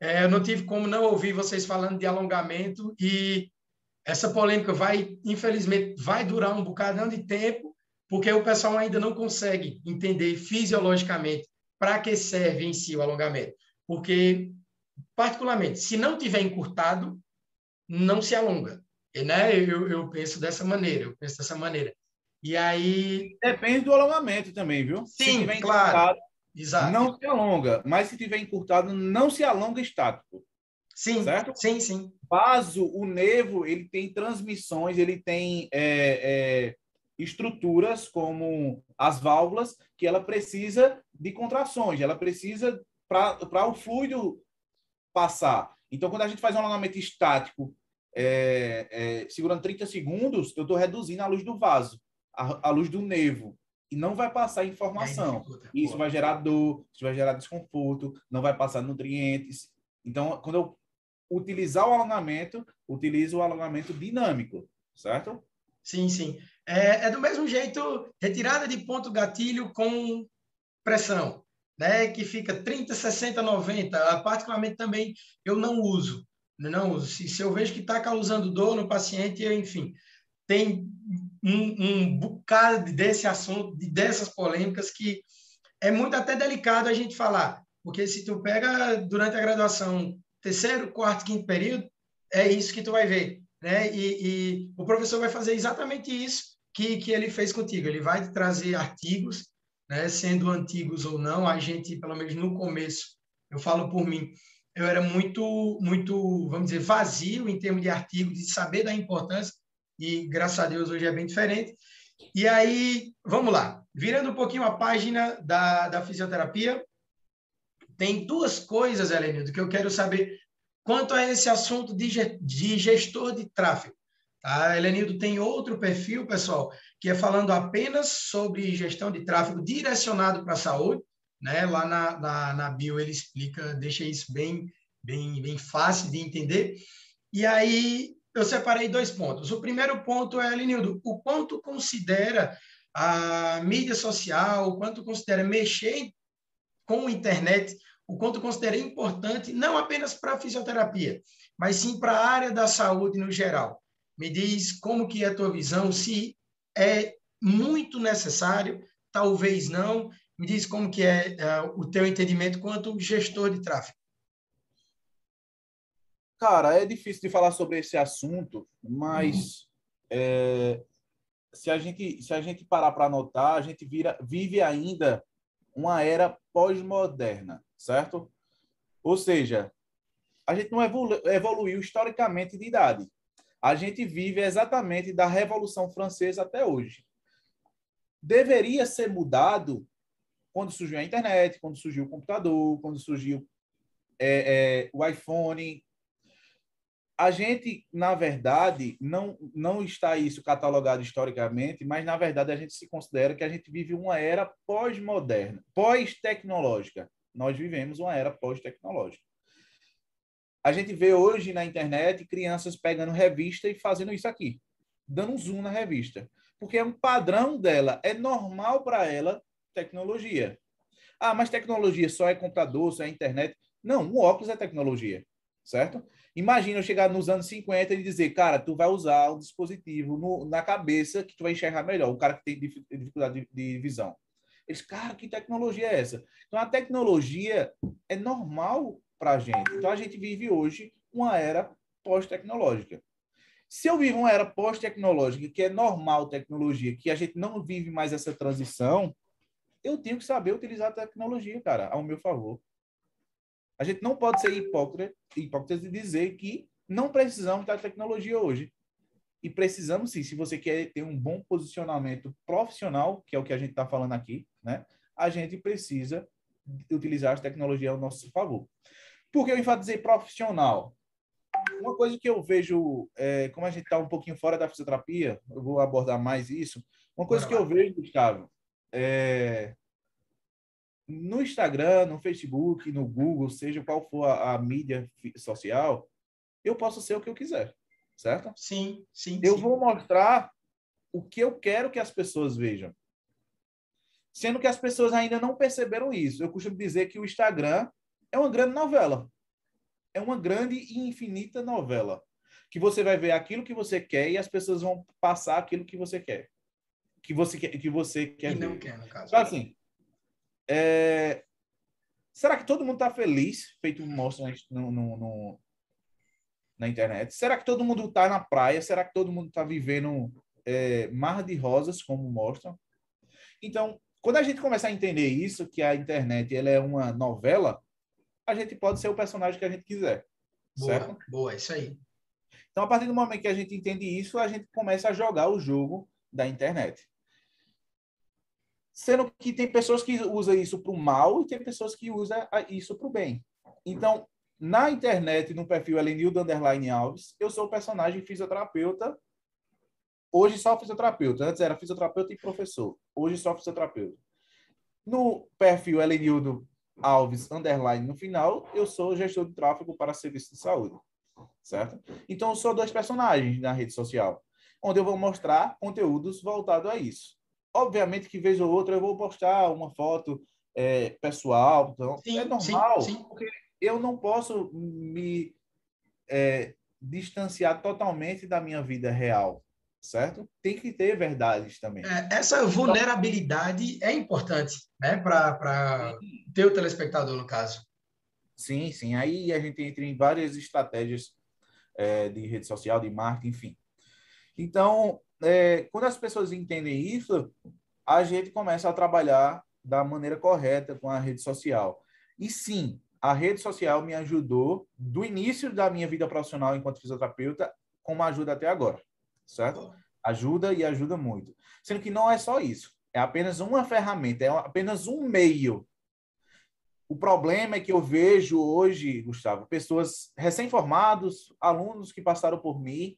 é, eu não tive como não ouvir vocês falando de alongamento. E essa polêmica vai, infelizmente, vai durar um bocadão de tempo, porque o pessoal ainda não consegue entender fisiologicamente para que serve em si o alongamento. Porque, particularmente, se não tiver encurtado, não se alonga. E, né? Eu, eu penso dessa maneira, eu penso dessa maneira. E aí... Depende do alongamento também, viu? Sim, claro. Exato. Não se alonga, mas se tiver encurtado, não se alonga estático. Sim, certo? sim, sim. Vaso, o nervo, ele tem transmissões, ele tem é, é, estruturas como as válvulas que ela precisa de contrações, ela precisa para o fluido passar. Então, quando a gente faz um alongamento estático, é, é segurando 30 segundos, eu estou reduzindo a luz do vaso, a, a, luz do nervo. E não vai passar informação. Isso vai gerar dor, isso vai gerar desconforto, não vai passar nutrientes. Então, quando eu utilizar o alongamento, utiliza o alongamento dinâmico, certo? Sim, sim. É, é do mesmo jeito, retirada de ponto gatilho com pressão, né? Que fica 30, 60, 90. Particularmente também eu não uso. Não uso. Se, se eu vejo que está causando dor no paciente, eu, enfim, tem um, um bocado desse assunto, dessas polêmicas que é muito até delicado a gente falar, porque se tu pega durante a graduação terceiro, quarto, quinto período, é isso que tu vai ver. Né? E, e o professor vai fazer exatamente isso que, que ele fez contigo. Ele vai te trazer artigos, né? sendo antigos ou não. A gente, pelo menos no começo, eu falo por mim, eu era muito, muito, vamos dizer, vazio em termos de artigo, de saber da importância, e graças a Deus hoje é bem diferente. E aí, vamos lá. Virando um pouquinho a página da, da fisioterapia, tem duas coisas, Helenildo, que eu quero saber quanto a esse assunto de, de gestor de tráfego. Tá? Helenildo tem outro perfil, pessoal, que é falando apenas sobre gestão de tráfego direcionado para a saúde. Né? Lá na, na, na bio ele explica, deixa isso bem, bem, bem fácil de entender. E aí eu separei dois pontos. O primeiro ponto é, Helenildo, o quanto considera a mídia social, o quanto considera mexer com a internet, o quanto considera importante, não apenas para a fisioterapia, mas sim para a área da saúde no geral. Me diz como que é a tua visão, se é muito necessário, talvez não. Me diz como que é uh, o teu entendimento quanto gestor de tráfego. Cara, é difícil de falar sobre esse assunto, mas é, se a gente se a gente parar para anotar, a gente vira, vive ainda uma era pós-moderna, certo? Ou seja, a gente não evolu evoluiu historicamente de idade. A gente vive exatamente da Revolução Francesa até hoje. Deveria ser mudado quando surgiu a internet, quando surgiu o computador, quando surgiu é, é, o iPhone. A gente, na verdade, não, não está isso catalogado historicamente, mas, na verdade, a gente se considera que a gente vive uma era pós-moderna, pós-tecnológica. Nós vivemos uma era pós-tecnológica. A gente vê hoje na internet crianças pegando revista e fazendo isso aqui, dando zoom na revista. Porque é um padrão dela, é normal para ela tecnologia. Ah, mas tecnologia só é computador, só é internet. Não, o óculos é tecnologia, certo? Imagina eu chegar nos anos 50 e dizer, cara, tu vai usar um dispositivo no, na cabeça que tu vai enxergar melhor, o cara que tem dificuldade de, de visão. Eles, cara, que tecnologia é essa? Então, a tecnologia é normal para a gente. Então, a gente vive hoje uma era pós-tecnológica. Se eu vivo uma era pós-tecnológica, que é normal tecnologia, que a gente não vive mais essa transição, eu tenho que saber utilizar a tecnologia, cara, ao meu favor. A gente não pode ser hipócrita, hipócrita e dizer que não precisamos da tecnologia hoje. E precisamos sim, se você quer ter um bom posicionamento profissional, que é o que a gente está falando aqui, né? A gente precisa utilizar a tecnologia ao nosso favor. Por que eu enfatizei profissional? Uma coisa que eu vejo, é, como a gente está um pouquinho fora da fisioterapia, eu vou abordar mais isso. Uma coisa que eu vejo, Gustavo, é, no Instagram, no Facebook, no Google, seja qual for a, a, mídia social, eu posso ser o que eu quiser, certo? Sim, sim. Eu sim. vou mostrar o que eu quero que as pessoas vejam. Sendo que as pessoas ainda não perceberam isso. Eu costumo dizer que o Instagram é uma grande novela. É uma grande e infinita novela. Que você vai ver aquilo que você quer e as pessoas vão passar aquilo que você quer. Que você quer, que você quer e ver. não quer, no caso. Então, assim, é... será que todo mundo está feliz, feito mostra no, no, no, na internet? Será que todo mundo está na praia? Será que todo mundo está vivendo é, mar de rosas, como mostram? Então, quando a gente começar a entender isso, que a internet ela é uma novela, a gente pode ser o personagem que a gente quiser. Boa, certo? boa, isso aí. Então, a partir do momento que a gente entende isso, a gente começa a jogar o jogo da internet. Sendo que tem pessoas que usam isso para o mal e tem pessoas que usam isso para o bem. Então, na internet, no perfil Elenildo Underline Alves, eu sou o personagem fisioterapeuta. Hoje só fisioterapeuta. Antes era fisioterapeuta e professor. Hoje só fisioterapeuta. No perfil Elenildo Alves, underline no final, eu sou gestor de tráfego para serviço de saúde, certo? Então, eu sou dois personagens na rede social, onde eu vou mostrar conteúdos voltados a isso. Obviamente que, vez ou outra, eu vou postar uma foto é, pessoal, então sim, é normal, sim, sim. porque eu não posso me é, distanciar totalmente da minha vida real, certo? Tem que ter verdades também. É, essa vulnerabilidade é importante, né, para ter o telespectador, no caso. Sim, sim. Aí a gente entra em várias estratégias é, de rede social, de marketing, enfim. Então, é, quando as pessoas entendem isso, a gente começa a trabalhar da maneira correta com a rede social. E sim, a rede social me ajudou do início da minha vida profissional enquanto fisioterapeuta, como ajuda até agora certo? Ajuda e ajuda muito. Sendo que não é só isso. É apenas uma ferramenta, é apenas um meio. O problema é que eu vejo hoje, Gustavo, pessoas recém-formados, alunos que passaram por mim,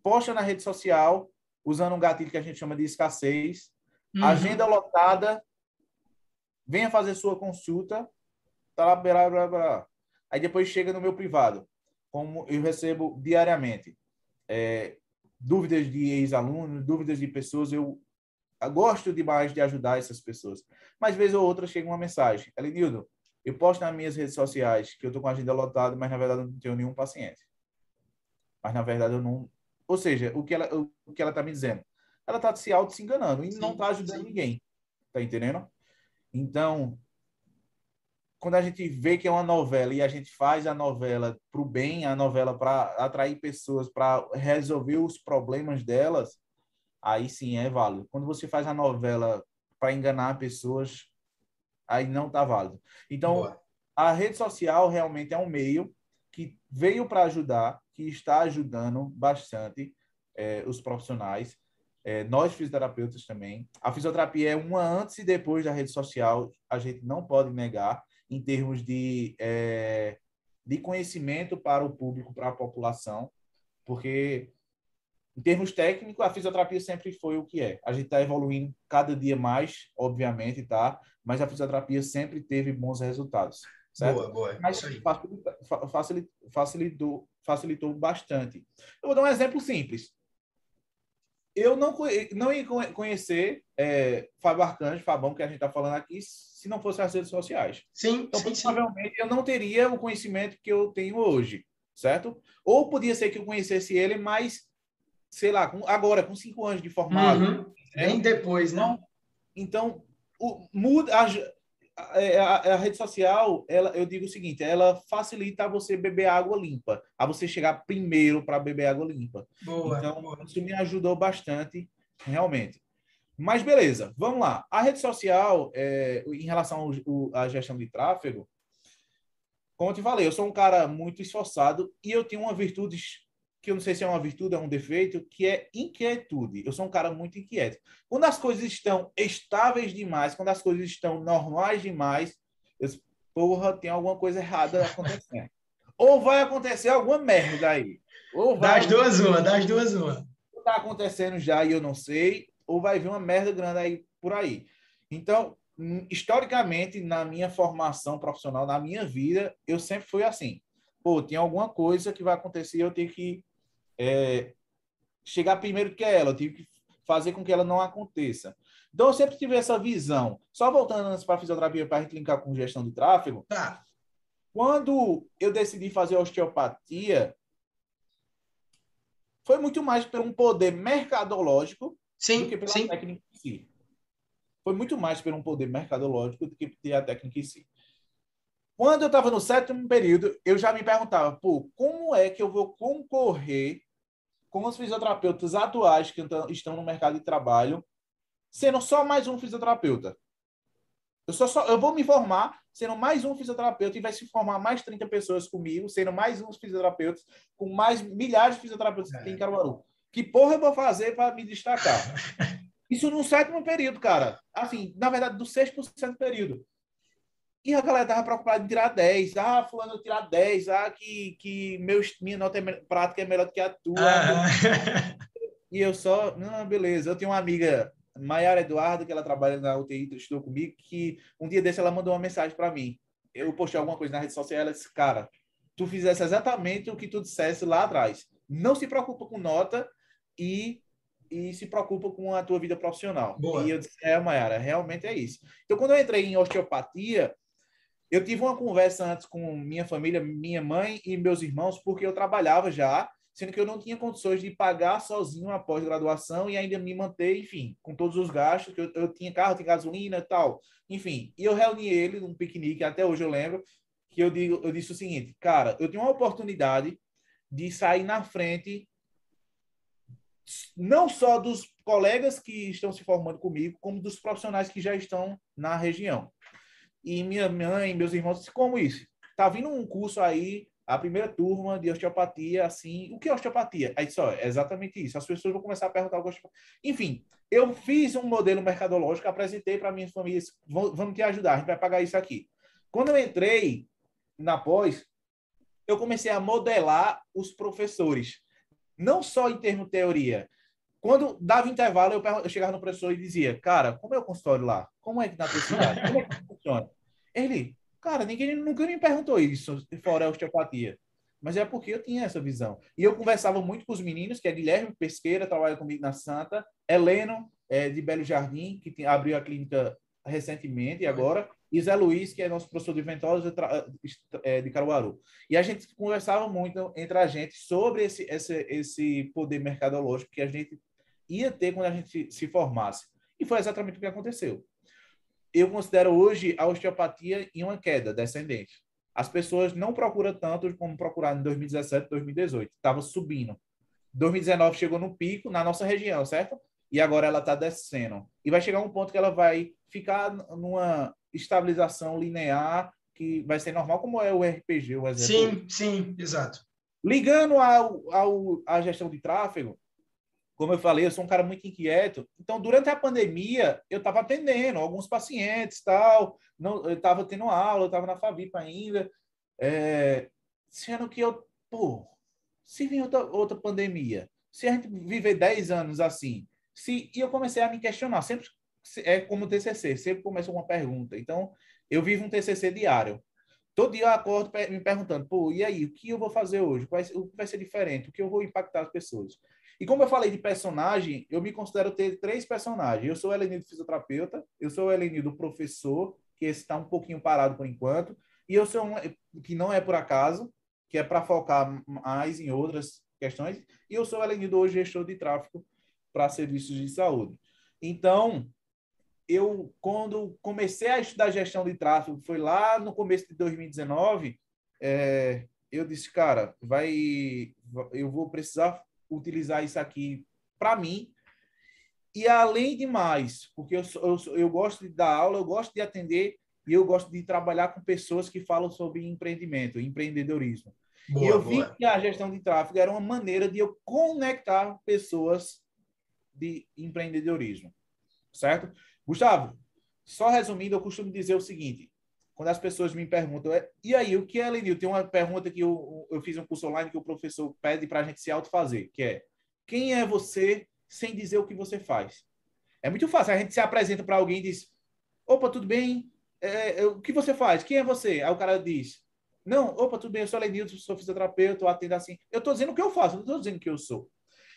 postam na rede social, usando um gatilho que a gente chama de escassez, uhum. agenda lotada, venha fazer sua consulta, tá lá, blá, blá, blá. aí depois chega no meu privado, como eu recebo diariamente. É, dúvidas de ex-alunos, dúvidas de pessoas, eu gosto demais de ajudar essas pessoas. Mas, vez ou outra, chega uma mensagem. Elenildo, eu posto nas minhas redes sociais que eu estou com a agenda lotada, mas, na verdade, eu não tenho nenhum paciente. Mas, na verdade, eu não... Ou seja, o que ela o que ela está me dizendo? Ela está se auto-se enganando e sim, não está ajudando sim. ninguém. Tá entendendo? Então, quando a gente vê que é uma novela e a gente faz a novela para o bem, a novela para atrair pessoas, para resolver os problemas delas, aí sim é válido. Quando você faz a novela para enganar pessoas, aí não está válido. Então, Boa. a rede social realmente é um meio que veio para ajudar, que está ajudando bastante é, os profissionais, é, nós fisioterapeutas também. A fisioterapia é uma antes e depois da rede social, a gente não pode negar em termos de, é, de conhecimento para o público, para a população, porque em termos técnicos, a fisioterapia sempre foi o que é. A gente está evoluindo cada dia mais, obviamente, tá? Mas a fisioterapia sempre teve bons resultados. Certo? Boa, boa. Mas facilitou, facilitou, facilitou bastante. Eu vou dar um exemplo simples. Eu não, não ia conhecer é, Fábio Arcanjo, Fabão, que a gente está falando aqui, se não fosse as redes sociais. Sim, então, sim, provavelmente sim. eu não teria o conhecimento que eu tenho hoje, certo? Ou podia ser que eu conhecesse ele, mas, sei lá, com, agora, com cinco anos de formado. Uhum. Bem depois, né? Então, o, muda, a, a, a, rede social, ela, eu digo o seguinte, ela facilita você beber água limpa, a você chegar primeiro para beber água limpa. Boa, então, boa. isso me ajudou bastante, realmente. Mas beleza, vamos lá. A rede social, é, em relação à gestão de tráfego, como eu te falei, eu sou um cara muito esforçado e eu tenho uma virtude que eu não sei se é uma virtude ou é um defeito, que é inquietude. Eu sou um cara muito inquieto. Quando as coisas estão estáveis demais, quando as coisas estão normais demais, eu porra, tem alguma coisa errada acontecendo. *laughs* ou vai acontecer alguma merda aí. Ou vai das duas uma, das duas uma. Está acontecendo já e eu não sei, ou vai vir uma merda grande aí por aí. Então, hum, historicamente, na minha formação profissional, na minha vida, eu sempre fui assim. Pô, tem alguma coisa que vai acontecer, eu tenho que é, chegar primeiro que ela, eu tenho que fazer com que ela não aconteça. Então, eu sempre tive essa visão. Só voltando antes para a fisioterapia, para a gente linkar com gestão de tráfego. Tá. Quando eu decidi fazer osteopatia, foi muito mais por um poder mercadológico sim, do que pela sim. técnica em si. Foi muito mais por um poder mercadológico do que pela técnica em si. Quando eu estava no sétimo período, eu já me perguntava, pô, como é que eu vou concorrer com os fisioterapeutas atuais que estão no mercado de trabalho, sendo só mais um fisioterapeuta? Eu, só, só, eu vou me formar sendo mais um fisioterapeuta e vai se formar mais 30 pessoas comigo, sendo mais uns fisioterapeutas, com mais milhares de fisioterapeutas que tem em Caruaru. Que porra eu vou fazer para me destacar? *laughs* Isso no sétimo período, cara. Assim, na verdade, do sexto por sétimo período. E a galera tava preocupada em tirar 10. Ah, fulano tirar 10. Ah, que, que meu, minha nota é, prática é melhor do que a tua. Ah. E eu só, não, beleza. Eu tenho uma amiga, Maiara Eduardo, que ela trabalha na UTI, estudou comigo, que um dia desse ela mandou uma mensagem para mim. Eu postei alguma coisa na rede social, ela disse, cara, tu fizesse exatamente o que tu dissesse lá atrás. Não se preocupa com nota e, e se preocupa com a tua vida profissional. Boa. E eu disse, é, Mayara, realmente é isso. Então, quando eu entrei em osteopatia, eu tive uma conversa antes com minha família, minha mãe e meus irmãos, porque eu trabalhava já, sendo que eu não tinha condições de pagar sozinho a pós-graduação e ainda me manter, enfim, com todos os gastos, que eu, eu tinha carro, tinha gasolina e tal. Enfim, e eu reuni ele num piquenique, até hoje eu lembro, que eu, digo, eu disse o seguinte, cara, eu tenho uma oportunidade de sair na frente não só dos colegas que estão se formando comigo, como dos profissionais que já estão na região. E minha mãe, meus irmãos, disse, como isso? Tá vindo um curso aí a primeira turma de osteopatia, assim, o que é osteopatia? Aí só, é exatamente isso. As pessoas vão começar a perguntar o que é Enfim, eu fiz um modelo mercadológico, apresentei para minhas famílias, vamos te ajudar, a gente vai pagar isso aqui. Quando eu entrei na pós, eu comecei a modelar os professores, não só em termos de teoria. Quando dava intervalo, eu, chegava no professor e dizia, cara, como é o consultório lá? Como é que na tua cidade? Como é que funciona? Ele, Cara, ninguém nunca me perguntou isso, fora a osteopatia. Mas é porque eu tinha essa visão. E eu conversava muito com os meninos, que é Guilherme Pesqueira, trabalha comigo na Santa, Heleno, é, de Belo Jardim, que tem, abriu a clínica recentemente e agora, e Zé Luiz, que é nosso professor de ventosa é, de Caruaru. E a gente conversava muito entre a gente sobre esse, esse, esse poder mercadológico que a gente ia ter quando a gente se formasse. E foi exatamente o que aconteceu eu considero hoje a osteopatia em uma queda descendente. As pessoas não procuram tanto como procuraram em 2017, 2018. Estava subindo. 2019 chegou no pico na nossa região, certo? E agora ela está descendo. E vai chegar um ponto que ela vai ficar numa estabilização linear que vai ser normal, como é o RPG, o exemplo. Sim, sim, exato. Ligando ao, ao, à gestão de tráfego, como eu falei, eu sou um cara muito inquieto. Então, durante a pandemia, eu estava atendendo alguns pacientes, tal. Não, eu estava tendo aula, eu estava na Favipa ainda. É, sendo que eu, pô, se vir outra, outra pandemia, se a gente viver 10 anos assim, se e eu comecei a me questionar, sempre é como TCC, sempre começa uma pergunta. Então, eu vivo um TCC diário. Todo dia eu acordo me perguntando, pô, e aí, o que eu vou fazer hoje? O que vai ser diferente? O que eu vou impactar as pessoas? E como eu falei de personagem, eu me considero ter três personagens. Eu sou o Elenildo fisioterapeuta, eu sou o Elenildo professor, que está um pouquinho parado por enquanto, e eu sou um que não é por acaso, que é para focar mais em outras questões, e eu sou o Elenildo hoje gestor de tráfego para serviços de saúde. Então, eu quando comecei a estudar gestão de tráfego, foi lá no começo de 2019, é, eu disse, cara, vai, eu vou precisar utilizar isso aqui para mim. E além de mais, porque eu, eu, eu gosto de dar aula, eu gosto de atender e eu gosto de trabalhar com pessoas que falam sobre empreendimento, empreendedorismo. Boa, e eu vi boa. que a gestão de tráfego era uma maneira de eu conectar pessoas de empreendedorismo. Certo? Gustavo, só resumindo, eu costumo dizer o seguinte: quando as pessoas me perguntam, é, e aí, o que é Lenil? Tem uma pergunta que eu, eu fiz um curso online que o professor pede para a gente se autofazer, que é, quem é você sem dizer o que você faz? É muito fácil, a gente se apresenta para alguém e diz, opa, tudo bem? É, é, o que você faz? Quem é você? Aí o cara diz, não, opa, tudo bem, eu sou Lenilson, sou fisioterapeuta, eu atendo assim. Eu estou dizendo o que eu faço, não estou dizendo o que eu sou.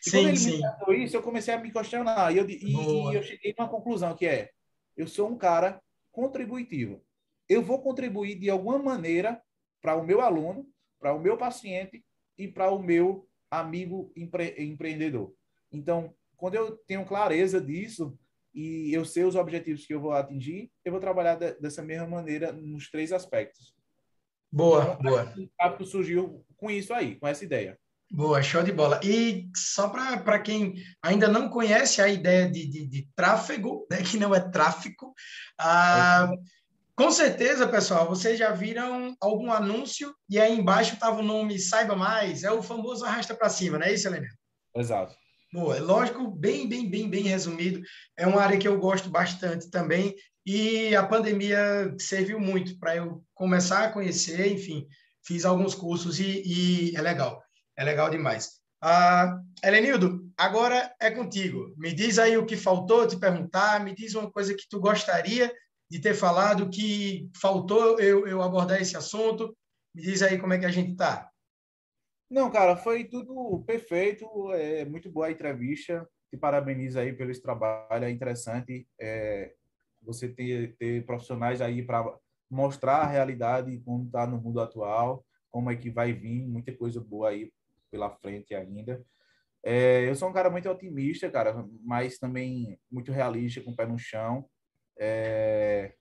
E sim, quando ele sim. me isso, eu comecei a me questionar. E eu, e, e eu cheguei numa conclusão que é, eu sou um cara contributivo eu vou contribuir de alguma maneira para o meu aluno, para o meu paciente e para o meu amigo empre empreendedor. Então, quando eu tenho clareza disso e eu sei os objetivos que eu vou atingir, eu vou trabalhar de, dessa mesma maneira nos três aspectos. Boa, então, boa. O hábito surgiu com isso aí, com essa ideia. Boa, show de bola. E só para quem ainda não conhece a ideia de, de, de tráfego, né, que não é tráfico, ah, é. Com certeza, pessoal, vocês já viram algum anúncio e aí embaixo estava o nome Saiba Mais, é o famoso arrasta para cima, não é isso, Helena? Exato. Boa, é lógico, bem, bem, bem, bem resumido. É uma área que eu gosto bastante também e a pandemia serviu muito para eu começar a conhecer, enfim, fiz alguns cursos e, e é legal, é legal demais. Ah, Helenildo, agora é contigo. Me diz aí o que faltou te perguntar, me diz uma coisa que tu gostaria de ter falado que faltou eu, eu abordar esse assunto. Me diz aí como é que a gente está. Não, cara, foi tudo perfeito. É muito boa a entrevista. Te parabenizo aí pelo esse trabalho. É interessante é, você ter, ter profissionais aí para mostrar a realidade como está no mundo atual, como é que vai vir muita coisa boa aí pela frente ainda. É, eu sou um cara muito otimista, cara, mas também muito realista, com o pé no chão. É,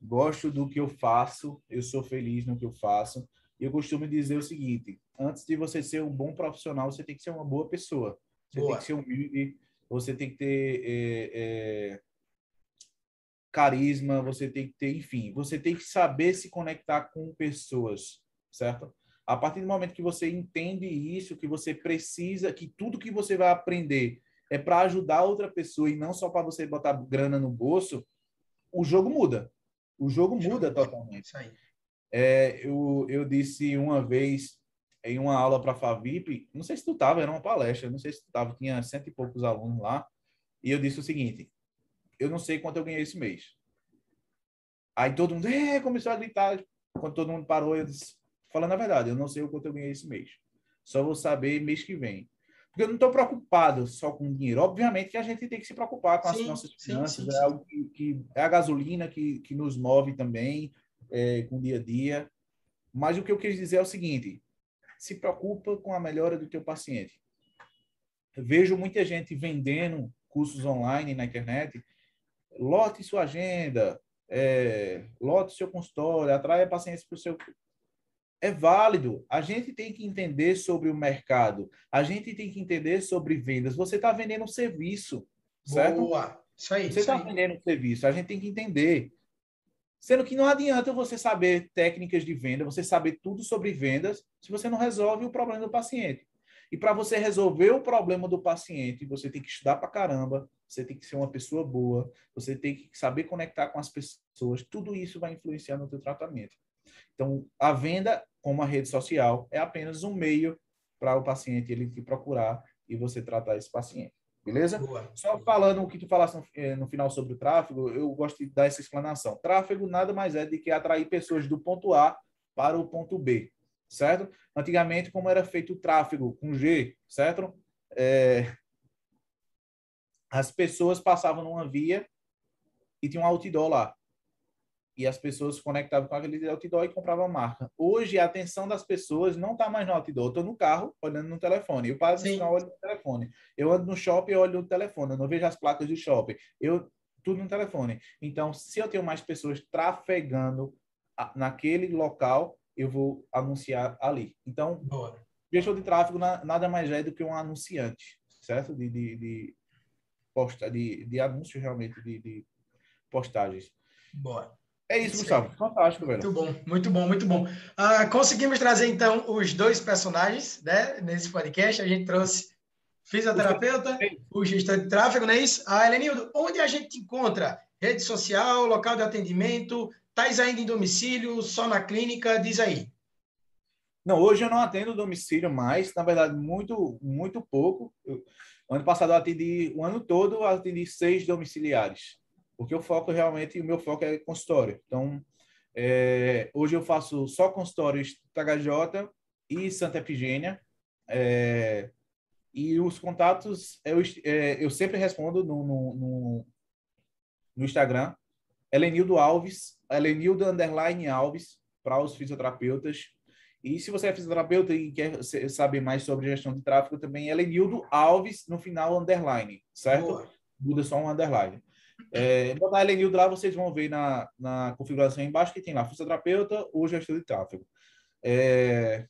gosto do que eu faço, eu sou feliz no que eu faço. E eu costumo dizer o seguinte: antes de você ser um bom profissional, você tem que ser uma boa pessoa. Você boa. tem que ser humilde, você tem que ter é, é, carisma, você tem que ter, enfim, você tem que saber se conectar com pessoas, certo? A partir do momento que você entende isso, que você precisa, que tudo que você vai aprender é para ajudar outra pessoa e não só para você botar grana no bolso, o jogo muda. O jogo muda totalmente. Isso aí. É, eu, eu disse uma vez em uma aula para a Favip, não sei se tu estava, era uma palestra, não sei se tu estava, tinha cento e poucos alunos lá, e eu disse o seguinte, eu não sei quanto eu ganhei esse mês. Aí todo mundo é, começou a gritar, quando todo mundo parou, eu disse, falando a verdade, eu não sei o quanto eu ganhei esse mês. Só vou saber mês que vem. Porque eu não estou preocupado só com dinheiro. Obviamente que a gente tem que se preocupar com as sim, nossas finanças, sim, sim, é algo que, que, é a gasolina que, que nos move também, é, com o dia a dia. Mas o que eu quis dizer é o seguinte: se preocupa com a melhora do teu paciente. Eu vejo muita gente vendendo cursos online na internet. Lote sua agenda, é, lote seu consultório, atraia pacientes para o seu. É válido. A gente tem que entender sobre o mercado. A gente tem que entender sobre vendas. Você está vendendo um serviço, certo? Boa. Isso aí. Você está vendendo um serviço. A gente tem que entender. Sendo que não adianta você saber técnicas de venda, você saber tudo sobre vendas, se você não resolve o problema do paciente. E para você resolver o problema do paciente, você tem que estudar para caramba, você tem que ser uma pessoa boa, você tem que saber conectar com as pessoas. Tudo isso vai influenciar no teu tratamento. Então, a venda, como a rede social, é apenas um meio para o paciente ele te procurar e você tratar esse paciente. Beleza? Boa. Só falando o que tu falaste no, eh, no, final sobre o tráfego, eu gosto de dar essa explanação. Tráfego nada mais é do que atrair pessoas do ponto A para o ponto B, certo? Antigamente, como era feito o tráfego com G, certo? É... As pessoas passavam numa via e tinha um outdoor lá e as pessoas se conectavam com aquele outdoor e compravam a marca. Hoje, a atenção das pessoas não está mais no outdoor. Eu estou no carro, olhando no telefone. Eu passo no olho no telefone. Eu ando no shopping, olho no telefone. Eu não vejo as placas do shopping. Eu tudo no telefone. Então, se eu tenho mais pessoas trafegando naquele local, eu vou anunciar ali. Então, Boa. gestor de tráfego nada mais é do que um anunciante, certo? De, de, de, posta, de, de anúncio realmente, de, de postagens. Boa. É isso, Gustavo. Fantástico, velho. Muito bom, muito bom, muito bom. Uh, conseguimos trazer, então, os dois personagens né, nesse podcast. A gente trouxe fisioterapeuta, o gestor de tráfego, não é isso? Ah, Helenildo, onde a gente encontra? Rede social, local de atendimento? Estás ainda em domicílio, só na clínica? Diz aí. Não, hoje eu não atendo domicílio mais, na verdade, muito, muito pouco. Eu, ano passado eu atendi, o ano todo eu atendi seis domiciliares porque o foco realmente, o meu foco é consultório. Então, é, hoje eu faço só consultórios THJ e Santa Efigênia. É, e os contatos eu, é, eu sempre respondo no, no, no, no Instagram. Helenildo Alves, Helenildo Underline Alves, para os fisioterapeutas. E se você é fisioterapeuta e quer saber mais sobre gestão de tráfego, também Helenildo Alves, no final, underline, certo? Boa. Muda só um underline. É, botar a Helenildo lá, vocês vão ver na, na configuração embaixo que tem lá fisioterapeuta ou gestor de tráfego. É,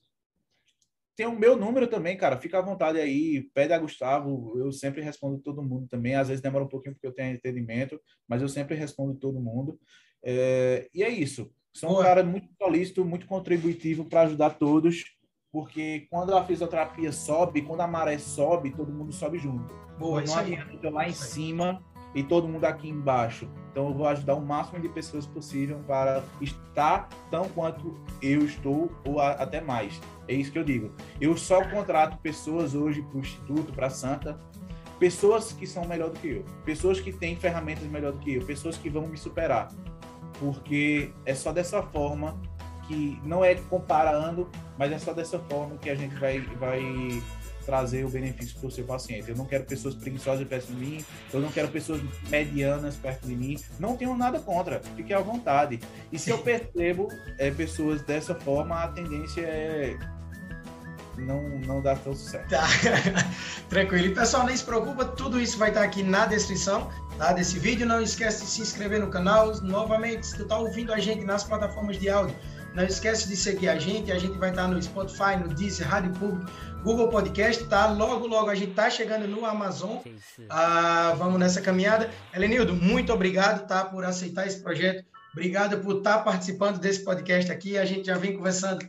tem o meu número também, cara. Fica à vontade aí, pede a Gustavo. Eu sempre respondo todo mundo também. Às vezes demora um pouquinho porque eu tenho entendimento, mas eu sempre respondo todo mundo. É, e é isso. Sou um cara muito solícito, muito contributivo para ajudar todos, porque quando a fisioterapia sobe, quando a maré sobe, todo mundo sobe junto. Boa, não adianta eu lá em cima e todo mundo aqui embaixo. Então eu vou ajudar o máximo de pessoas possível para estar tão quanto eu estou ou a, até mais. É isso que eu digo. Eu só contrato pessoas hoje para o Instituto, para a Santa, pessoas que são melhor do que eu, pessoas que têm ferramentas melhor do que eu, pessoas que vão me superar. Porque é só dessa forma que não é comparando, mas é só dessa forma que a gente vai vai trazer o benefício para o seu paciente. Eu não quero pessoas preguiçosas perto de mim, eu não quero pessoas medianas perto de mim. Não tenho nada contra, fique à vontade. E se eu percebo é, pessoas dessa forma, a tendência é não, não dar tão certo. Tá. *laughs* Tranquilo. E pessoal, nem se preocupa, tudo isso vai estar aqui na descrição tá, desse vídeo. Não esquece de se inscrever no canal. Novamente, se tu está ouvindo a gente nas plataformas de áudio, não esquece de seguir a gente. A gente vai estar no Spotify, no Deezer, Rádio Público, Google Podcast, tá? Logo, logo a gente tá chegando no Amazon. Ah, vamos nessa caminhada. Helenildo, muito obrigado, tá? Por aceitar esse projeto. Obrigado por estar tá participando desse podcast aqui. A gente já vem conversando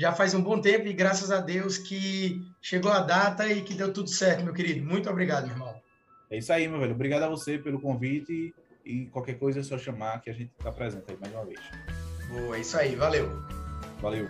já faz um bom tempo e graças a Deus que chegou a data e que deu tudo certo, meu querido. Muito obrigado, meu irmão. É isso aí, meu velho. Obrigado a você pelo convite e qualquer coisa é só chamar que a gente está presente aí mais uma vez. Boa, é isso aí. Valeu. Valeu.